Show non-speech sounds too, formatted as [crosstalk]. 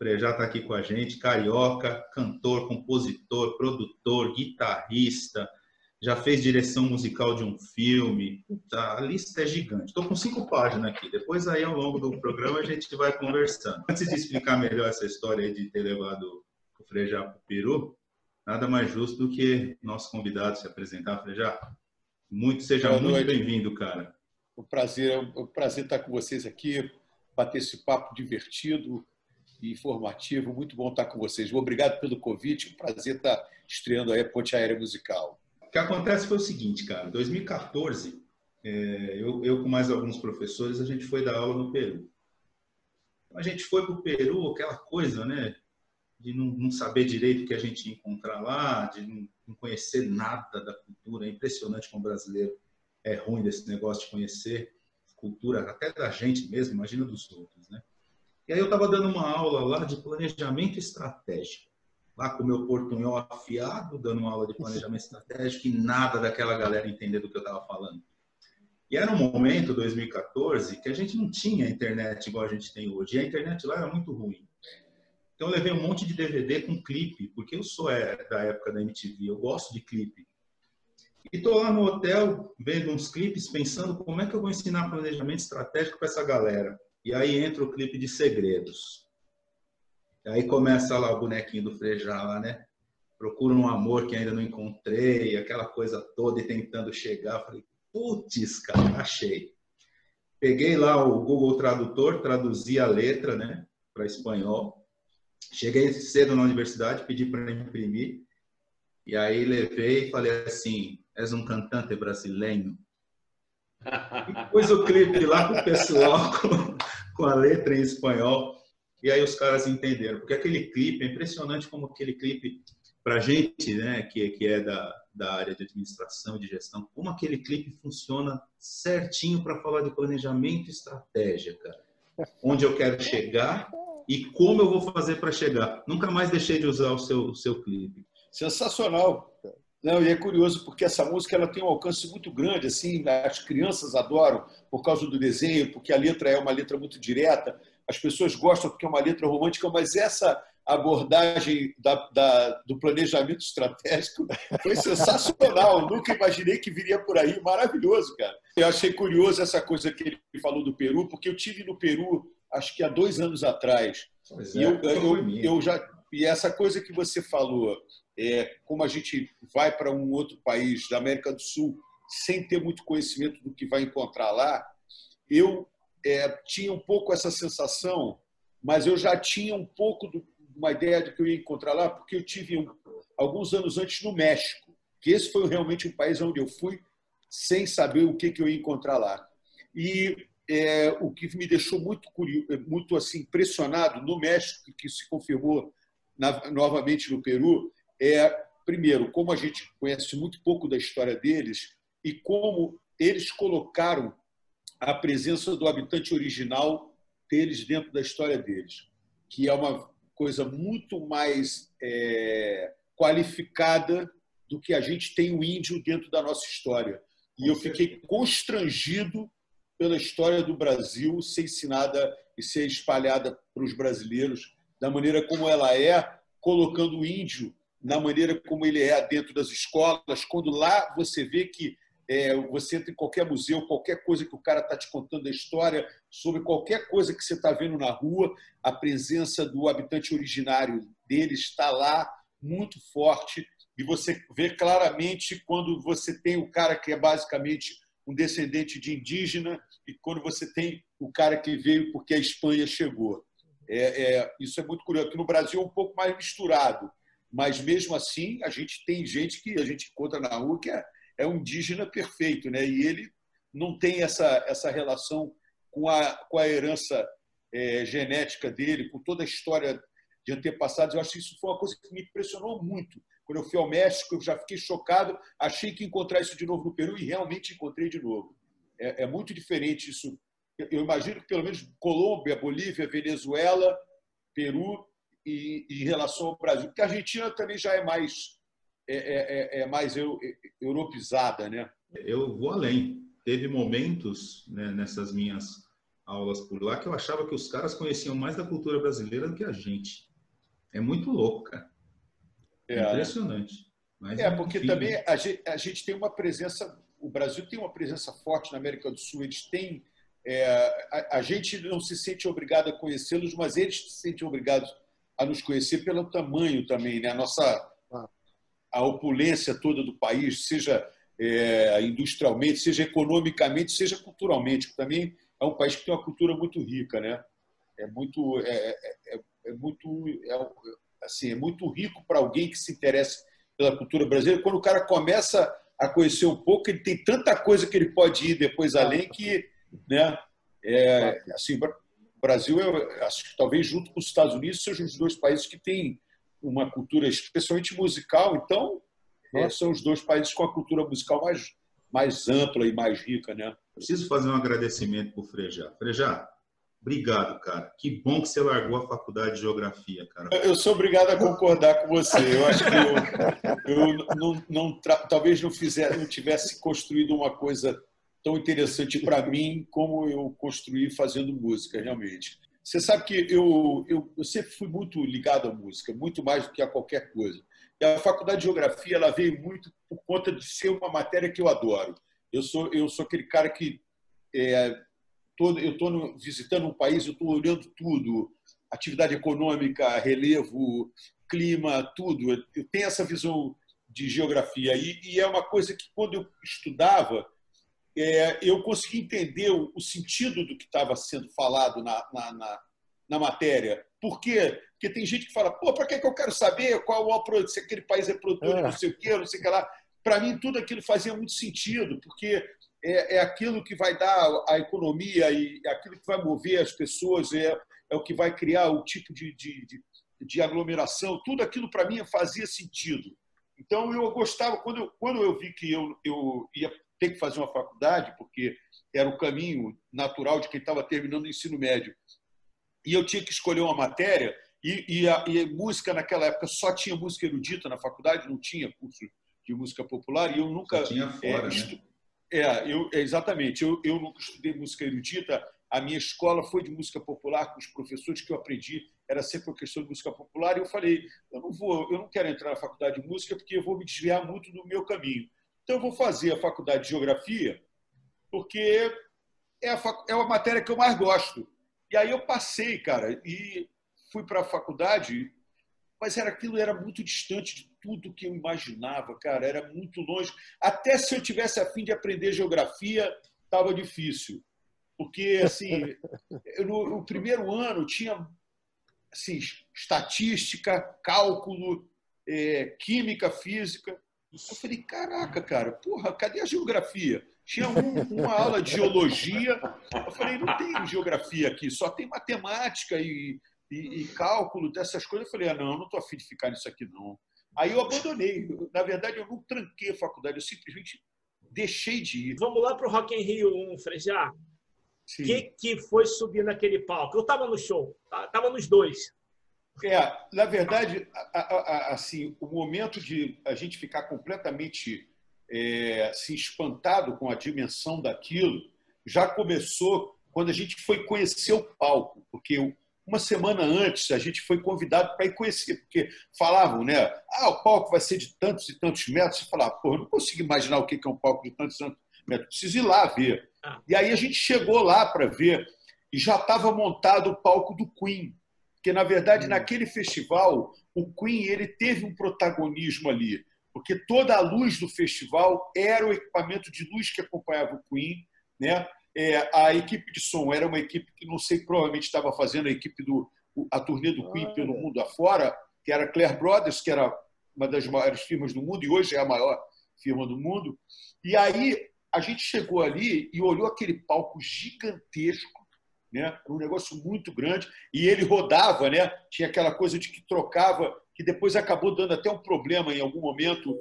O Frejá está aqui com a gente, carioca, cantor, compositor, produtor, guitarrista, já fez direção musical de um filme. Puta, a lista é gigante. Estou com cinco páginas aqui. Depois aí, ao longo do programa, a gente vai conversando. Antes de explicar melhor essa história de ter levado o Frejá para o Peru, nada mais justo do que nosso convidado se apresentar, Frejá. Muito, seja Boa muito bem-vindo, cara. O prazer, é um prazer estar com vocês aqui, bater esse papo divertido e informativo. Muito bom estar com vocês. Obrigado pelo convite. Um prazer estar estreando aí a Ponte Aérea Musical. O que acontece foi o seguinte, cara. Em 2014, é, eu, eu com mais alguns professores, a gente foi dar aula no Peru. A gente foi para o Peru, aquela coisa, né? De não, não, saber direito o que a gente ia encontrar lá, de não, não conhecer nada da cultura. É impressionante como o brasileiro é ruim desse negócio de conhecer cultura, até da gente mesmo, imagina dos outros, né? E aí eu estava dando uma aula lá de planejamento estratégico lá com o meu portunhol afiado, dando uma aula de planejamento estratégico e nada daquela galera entender do que eu estava falando. E era um momento, 2014, que a gente não tinha internet igual a gente tem hoje. E a internet lá era muito ruim. Então eu levei um monte de DVD com clipe, porque eu sou é, da época da MTV, eu gosto de clipe. E estou lá no hotel vendo uns clipes, pensando como é que eu vou ensinar planejamento estratégico para essa galera. E aí entra o clipe de segredos. Aí começa lá o bonequinho do Frejá lá, né? Procura um amor que ainda não encontrei, aquela coisa toda e tentando chegar. Falei, putz, cara, achei. Peguei lá o Google Tradutor, traduzi a letra, né, para espanhol. Cheguei cedo na universidade, pedi para imprimir. E aí levei e falei assim: és um cantante brasileiro. [laughs] E pus o clipe lá pro pessoal com, a letra em espanhol. E aí os caras entenderam, porque aquele clipe, é impressionante como aquele clipe, para gente, né, que, que é da, da área de administração e de gestão, como aquele clipe funciona certinho para falar de planejamento e estratégia, cara. Onde eu quero chegar e como eu vou fazer para chegar. Nunca mais deixei de usar o seu, o seu clipe. Sensacional. Não, e é curioso porque essa música ela tem um alcance muito grande, assim, as crianças adoram por causa do desenho, porque a letra é uma letra muito direta as pessoas gostam porque é uma letra romântica, mas essa abordagem da, da, do planejamento estratégico foi sensacional. [laughs] Nunca imaginei que viria por aí. Maravilhoso, cara. Eu achei curioso essa coisa que ele falou do Peru, porque eu tive no Peru, acho que há dois anos atrás. Pois e é, eu, eu, eu, já e essa coisa que você falou, é, como a gente vai para um outro país da América do Sul sem ter muito conhecimento do que vai encontrar lá, eu é, tinha um pouco essa sensação, mas eu já tinha um pouco de uma ideia de que eu ia encontrar lá, porque eu tive um, alguns anos antes no México, que esse foi realmente um país onde eu fui sem saber o que, que eu ia encontrar lá. E é, o que me deixou muito curioso, muito assim impressionado no México, que se confirmou na, novamente no Peru, é primeiro como a gente conhece muito pouco da história deles e como eles colocaram a presença do habitante original deles dentro da história deles, que é uma coisa muito mais é, qualificada do que a gente tem o índio dentro da nossa história. E eu fiquei constrangido pela história do Brasil ser ensinada e ser espalhada para os brasileiros da maneira como ela é, colocando o índio na maneira como ele é dentro das escolas, quando lá você vê que é, você entra em qualquer museu, qualquer coisa que o cara está te contando a história, sobre qualquer coisa que você está vendo na rua, a presença do habitante originário dele está lá, muito forte, e você vê claramente quando você tem o cara que é basicamente um descendente de indígena e quando você tem o cara que veio porque a Espanha chegou. É, é, isso é muito curioso. Aqui no Brasil é um pouco mais misturado, mas mesmo assim a gente tem gente que a gente encontra na rua que é é um indígena perfeito, né? E ele não tem essa, essa relação com a, com a herança é, genética dele, com toda a história de antepassados. Eu acho que isso foi uma coisa que me impressionou muito. Quando eu fui ao México, eu já fiquei chocado, achei que ia encontrar isso de novo no Peru e realmente encontrei de novo. É, é muito diferente isso. Eu imagino que pelo menos Colômbia, Bolívia, Venezuela, Peru e, em relação ao Brasil, porque a Argentina também já é mais é, é, é, é mais eu, europeizada, né? Eu vou além. Teve momentos né, nessas minhas aulas por lá que eu achava que os caras conheciam mais da cultura brasileira do que a gente. É muito louco, cara. É, Impressionante. Mas é, porque enfim, também a gente, a gente, tem uma presença, o Brasil tem uma presença forte na América do Sul, eles têm. É, a, a, gente não se sente obrigado a conhecê-los, mas eles se sentem obrigados a nos conhecer pelo tamanho também, né? A nossa ah. a opulência toda do país, seja é, industrialmente, seja economicamente, seja culturalmente. Também é um país que tem uma cultura muito rica, né? É muito, é, é, é, é muito, é, assim, é muito rico para alguém que se interessa pela cultura brasileira. Quando o cara começa a conhecer um pouco, ele tem tanta coisa que ele pode ir depois além que, né? É, assim, o Brasil, eu acho que talvez junto com os Estados Unidos sejam os dois países que têm uma cultura especialmente musical. Então, é, são os dois países com a cultura musical mais mais ampla e mais rica, né? Preciso fazer um agradecimento para o Frejá. Frejá, Obrigado, cara. Que bom que você largou a faculdade de geografia, cara. Eu sou obrigado a concordar com você. Eu acho que eu, eu não, não talvez não, fizer, não tivesse construído uma coisa tão interessante para mim como eu construí fazendo música, realmente. Você sabe que eu, eu, eu, sempre fui muito ligado à música, muito mais do que a qualquer coisa. E a faculdade de geografia ela veio muito por conta de ser uma matéria que eu adoro. Eu sou eu sou aquele cara que é, todo, eu estou visitando um país, eu estou olhando tudo, atividade econômica, relevo, clima, tudo. Eu tenho essa visão de geografia e, e é uma coisa que quando eu estudava é, eu consegui entender o, o, sentido do que estava sendo falado na, na, na, na, matéria. Por quê? Porque tem gente que fala, pô, para que, que eu quero saber qual o produto, se aquele país é produtor é. não sei o quê, não sei o que lá. Para mim, tudo aquilo fazia muito sentido, porque é, é aquilo que vai dar a economia e aquilo que vai mover as pessoas, é, é o que vai criar o tipo de, de, de, de aglomeração. Tudo aquilo, para mim, fazia sentido. Então, eu gostava, quando eu, quando eu vi que eu, eu ia ter que fazer uma faculdade, porque era o caminho natural de quem estava terminando o ensino médio, e eu tinha que escolher uma matéria, e, e, a, e a música naquela época só tinha música erudita na faculdade, não tinha curso de música popular, e eu nunca. Só tinha fora, é, né? É, eu, exatamente. Eu, eu nunca estudei música erudita. A minha escola foi de música popular, com os professores que eu aprendi, era sempre uma questão de música popular. E eu falei, eu não vou, eu não quero entrar na faculdade de música porque eu vou me desviar muito do meu caminho. Então eu vou fazer a faculdade de geografia porque é a, é a matéria que eu mais gosto. E aí eu passei, cara, e fui para a faculdade, mas era aquilo era muito distante de tudo que eu imaginava, cara, era muito longe. Até se eu tivesse a fim de aprender geografia, estava difícil. Porque, assim, [laughs] eu, no, no, primeiro ano tinha assim, estatística, cálculo, é, química, física. Eu falei, caraca, cara, porra, cadê a geografia? Tinha um, uma aula de geologia. Eu falei, não tem geografia aqui, só tem matemática e, e, e cálculo dessas coisas. Eu falei, ah, não, eu não estou afim de ficar nisso aqui, não. Aí eu abandonei. Na verdade, eu não tranquei a faculdade, eu simplesmente deixei de ir. Vamos lá para o Rock in Rio 1, Frejá. O que, que foi subir naquele palco? Eu estava no show, estava nos dois. É, na verdade, assim, o momento de a gente ficar completamente é, assim, espantado com a dimensão daquilo já começou quando a gente foi conhecer o palco, porque uma semana antes, a gente foi convidado para ir conhecer, porque falavam, né? Ah, o palco vai ser de tantos e tantos metros. Você falava, pô, não consigo imaginar o que é um palco de tantos e tantos metros. Preciso ir lá ver. Ah. E aí a gente chegou lá para ver e já estava montado o palco do Queen. Porque, na verdade, hum. naquele festival, o Queen ele teve um protagonismo ali. Porque toda a luz do festival era o equipamento de luz que acompanhava o Queen, né? É, a equipe de som era uma equipe que não sei, provavelmente estava fazendo a equipe do a turnê do Queen pelo mundo afora, que era Claire Brothers, que era uma das maiores firmas do mundo e hoje é a maior firma do mundo. E aí a gente chegou ali e olhou aquele palco gigantesco, né? Um negócio muito grande e ele rodava, né? Tinha aquela coisa de que trocava, que depois acabou dando até um problema em algum momento